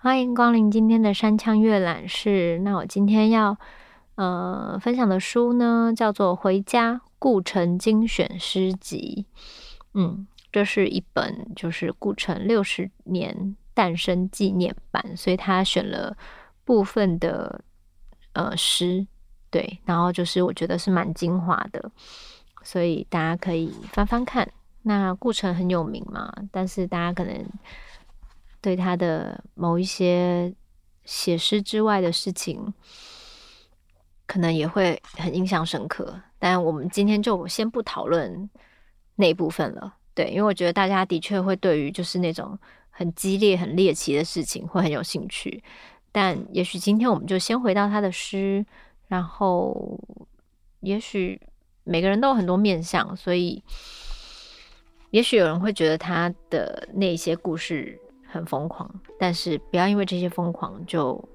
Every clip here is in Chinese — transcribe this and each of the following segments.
欢迎光临今天的山羌阅览室。那我今天要呃分享的书呢，叫做《回家：顾城精选诗集》。嗯，这是一本就是顾城六十年诞生纪念版，所以他选了部分的呃诗，对，然后就是我觉得是蛮精华的，所以大家可以翻翻看。那顾城很有名嘛，但是大家可能。对他的某一些写诗之外的事情，可能也会很印象深刻。但我们今天就先不讨论那一部分了，对，因为我觉得大家的确会对于就是那种很激烈、很猎奇的事情会很有兴趣。但也许今天我们就先回到他的诗，然后也许每个人都有很多面相，所以也许有人会觉得他的那些故事。很疯狂，但是不要因为这些疯狂就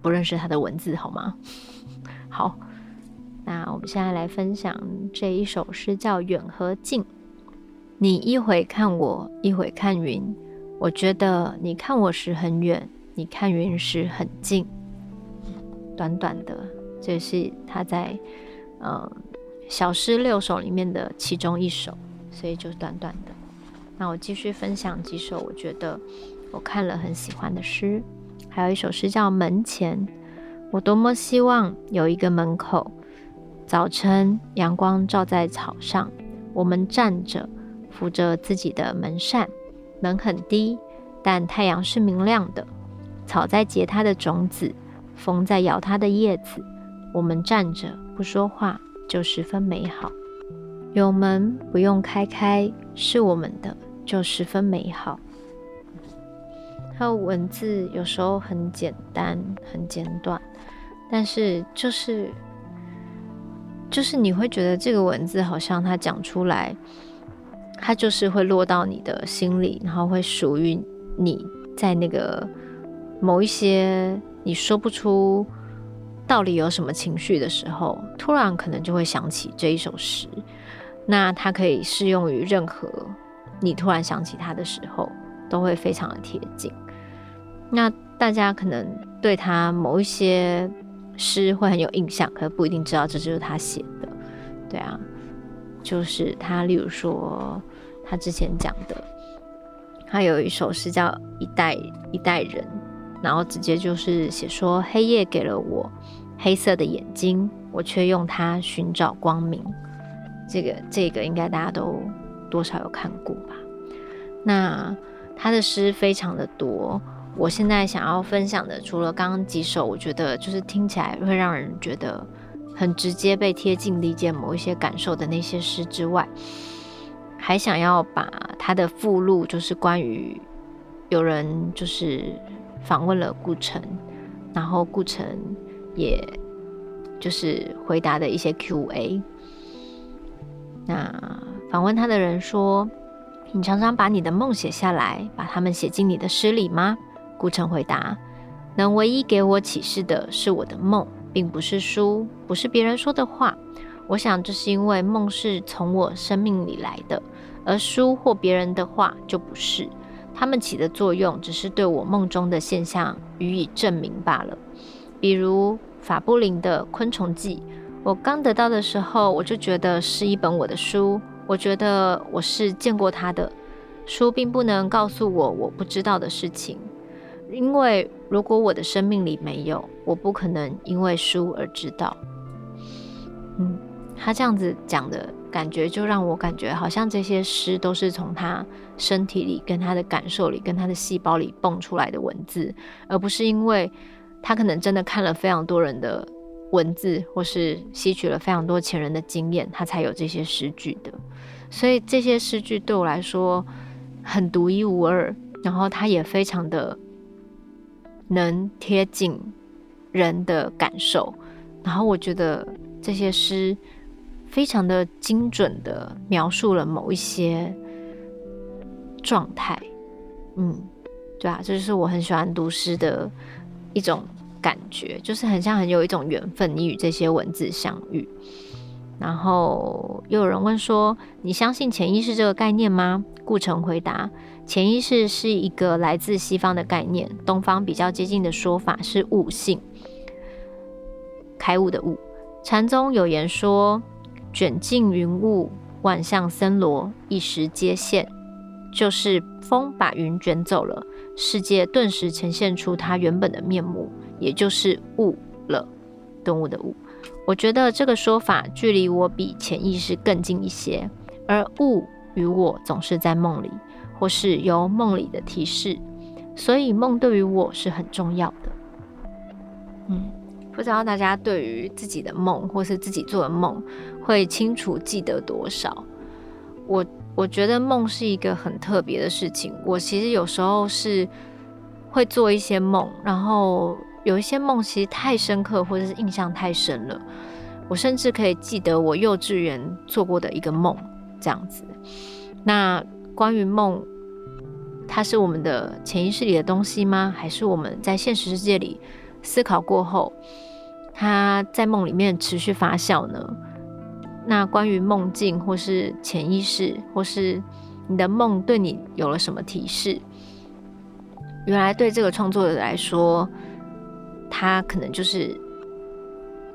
不认识他的文字，好吗？好，那我们现在来分享这一首诗，叫《远和近》。你一会看我，一会看云，我觉得你看我时很远，你看云时很近。短短的，这是他在嗯小诗六首里面的其中一首，所以就短短的。那我继续分享几首我觉得我看了很喜欢的诗，还有一首诗叫《门前》。我多么希望有一个门口，早晨阳光照在草上，我们站着扶着自己的门扇，门很低，但太阳是明亮的。草在结它的种子，风在摇它的叶子，我们站着不说话，就十分美好。有门不用开开，是我们的。就十分美好。它的文字有时候很简单、很简短，但是就是就是你会觉得这个文字好像它讲出来，它就是会落到你的心里，然后会属于你在那个某一些你说不出到底有什么情绪的时候，突然可能就会想起这一首诗。那它可以适用于任何。你突然想起他的时候，都会非常的贴近。那大家可能对他某一些诗会很有印象，可不一定知道这就是他写的。对啊，就是他，例如说他之前讲的，他有一首诗叫《一代一代人》，然后直接就是写说：黑夜给了我黑色的眼睛，我却用它寻找光明。这个这个应该大家都。多少有看过吧？那他的诗非常的多。我现在想要分享的，除了刚刚几首，我觉得就是听起来会让人觉得很直接被贴近理解某一些感受的那些诗之外，还想要把他的附录，就是关于有人就是访问了顾城，然后顾城也就是回答的一些 Q&A。那。访问他的人说：“你常常把你的梦写下来，把它们写进你的诗里吗？”顾城回答：“能唯一给我启示的是我的梦，并不是书，不是别人说的话。我想这是因为梦是从我生命里来的，而书或别人的话就不是。他们起的作用只是对我梦中的现象予以证明罢了。比如法布林的《昆虫记》，我刚得到的时候，我就觉得是一本我的书。”我觉得我是见过他的书，并不能告诉我我不知道的事情，因为如果我的生命里没有，我不可能因为书而知道。嗯，他这样子讲的感觉，就让我感觉好像这些诗都是从他身体里、跟他的感受里、跟他的细胞里蹦出来的文字，而不是因为他可能真的看了非常多人的文字，或是吸取了非常多前人的经验，他才有这些诗句的。所以这些诗句对我来说很独一无二，然后它也非常的能贴近人的感受。然后我觉得这些诗非常的精准的描述了某一些状态。嗯，对啊，这就是我很喜欢读诗的一种感觉，就是很像很有一种缘分，你与这些文字相遇。然后又有人问说：“你相信潜意识这个概念吗？”顾城回答：“潜意识是一个来自西方的概念，东方比较接近的说法是悟性，开悟的悟。禅宗有言说：‘卷尽云雾，万象森罗，一时皆现’，就是风把云卷走了，世界顿时呈现出它原本的面目，也就是雾了，顿悟的悟。”我觉得这个说法距离我比潜意识更近一些，而雾与我总是在梦里，或是由梦里的提示，所以梦对于我是很重要的。嗯，不知道大家对于自己的梦或是自己做的梦会清楚记得多少？我我觉得梦是一个很特别的事情。我其实有时候是会做一些梦，然后。有一些梦其实太深刻，或者是印象太深了，我甚至可以记得我幼稚园做过的一个梦，这样子。那关于梦，它是我们的潜意识里的东西吗？还是我们在现实世界里思考过后，他在梦里面持续发酵呢？那关于梦境，或是潜意识，或是你的梦对你有了什么提示？原来对这个创作者来说。他可能就是，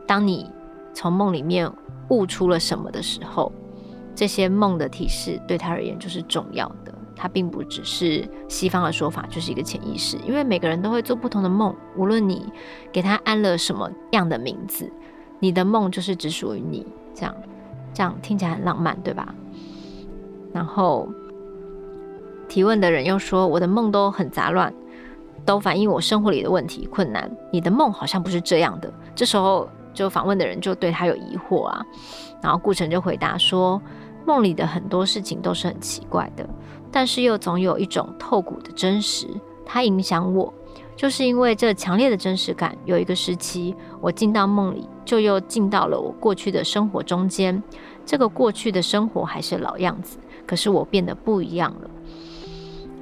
当你从梦里面悟出了什么的时候，这些梦的提示对他而言就是重要的。它并不只是西方的说法，就是一个潜意识。因为每个人都会做不同的梦，无论你给他安了什么样的名字，你的梦就是只属于你。这样，这样听起来很浪漫，对吧？然后提问的人又说：“我的梦都很杂乱。”都反映我生活里的问题困难，你的梦好像不是这样的。这时候，就访问的人就对他有疑惑啊，然后顾城就回答说，梦里的很多事情都是很奇怪的，但是又总有一种透骨的真实，它影响我，就是因为这强烈的真实感。有一个时期，我进到梦里，就又进到了我过去的生活中间，这个过去的生活还是老样子，可是我变得不一样了，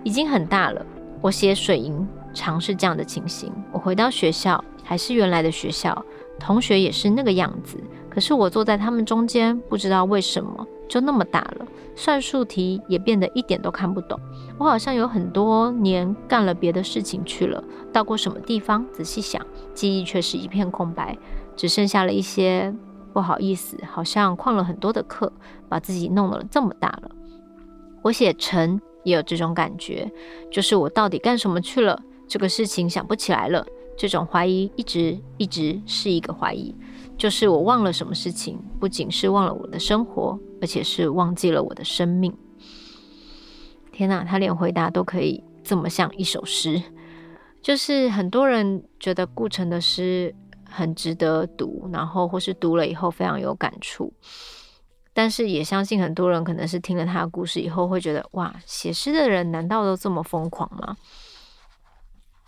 已经很大了。我写水银。尝试这样的情形。我回到学校，还是原来的学校，同学也是那个样子。可是我坐在他们中间，不知道为什么就那么大了。算术题也变得一点都看不懂。我好像有很多年干了别的事情去了，到过什么地方？仔细想，记忆却是一片空白，只剩下了一些不好意思，好像旷了很多的课，把自己弄得这么大了。我写成也有这种感觉，就是我到底干什么去了？这个事情想不起来了，这种怀疑一直一直是一个怀疑，就是我忘了什么事情，不仅是忘了我的生活，而且是忘记了我的生命。天哪，他连回答都可以这么像一首诗，就是很多人觉得顾城的诗很值得读，然后或是读了以后非常有感触，但是也相信很多人可能是听了他的故事以后会觉得，哇，写诗的人难道都这么疯狂吗？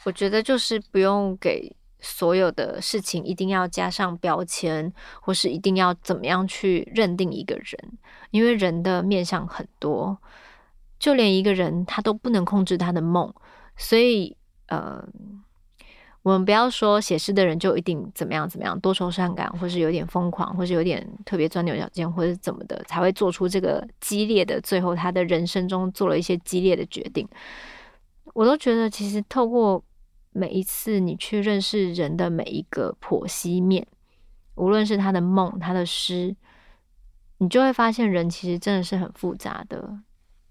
我觉得就是不用给所有的事情一定要加上标签，或是一定要怎么样去认定一个人，因为人的面相很多，就连一个人他都不能控制他的梦，所以呃，我们不要说写诗的人就一定怎么样怎么样，多愁善感，或是有点疯狂，或是有点特别钻牛角尖，或是怎么的，才会做出这个激烈的，最后他的人生中做了一些激烈的决定。我都觉得其实透过。每一次你去认识人的每一个剖析面，无论是他的梦、他的诗，你就会发现人其实真的是很复杂的。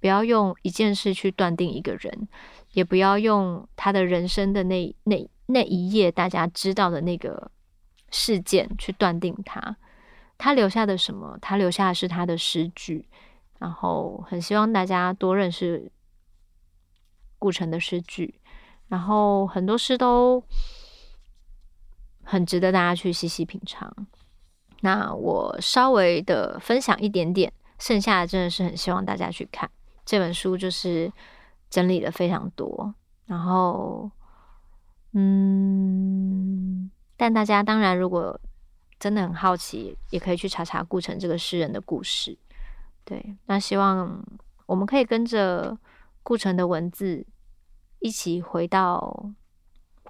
不要用一件事去断定一个人，也不要用他的人生的那那那一页大家知道的那个事件去断定他。他留下的什么？他留下的是他的诗句。然后很希望大家多认识顾城的诗句。然后很多诗都很值得大家去细细品尝。那我稍微的分享一点点，剩下的真的是很希望大家去看这本书，就是整理的非常多。然后，嗯，但大家当然如果真的很好奇，也可以去查查顾城这个诗人的故事。对，那希望我们可以跟着顾城的文字。一起回到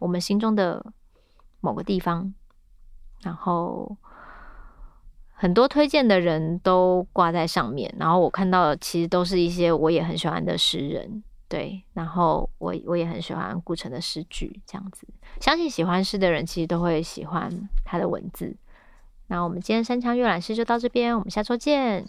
我们心中的某个地方，然后很多推荐的人都挂在上面，然后我看到的其实都是一些我也很喜欢的诗人，对，然后我我也很喜欢顾城的诗句，这样子，相信喜欢诗的人其实都会喜欢他的文字。那我们今天三腔阅览室就到这边，我们下周见。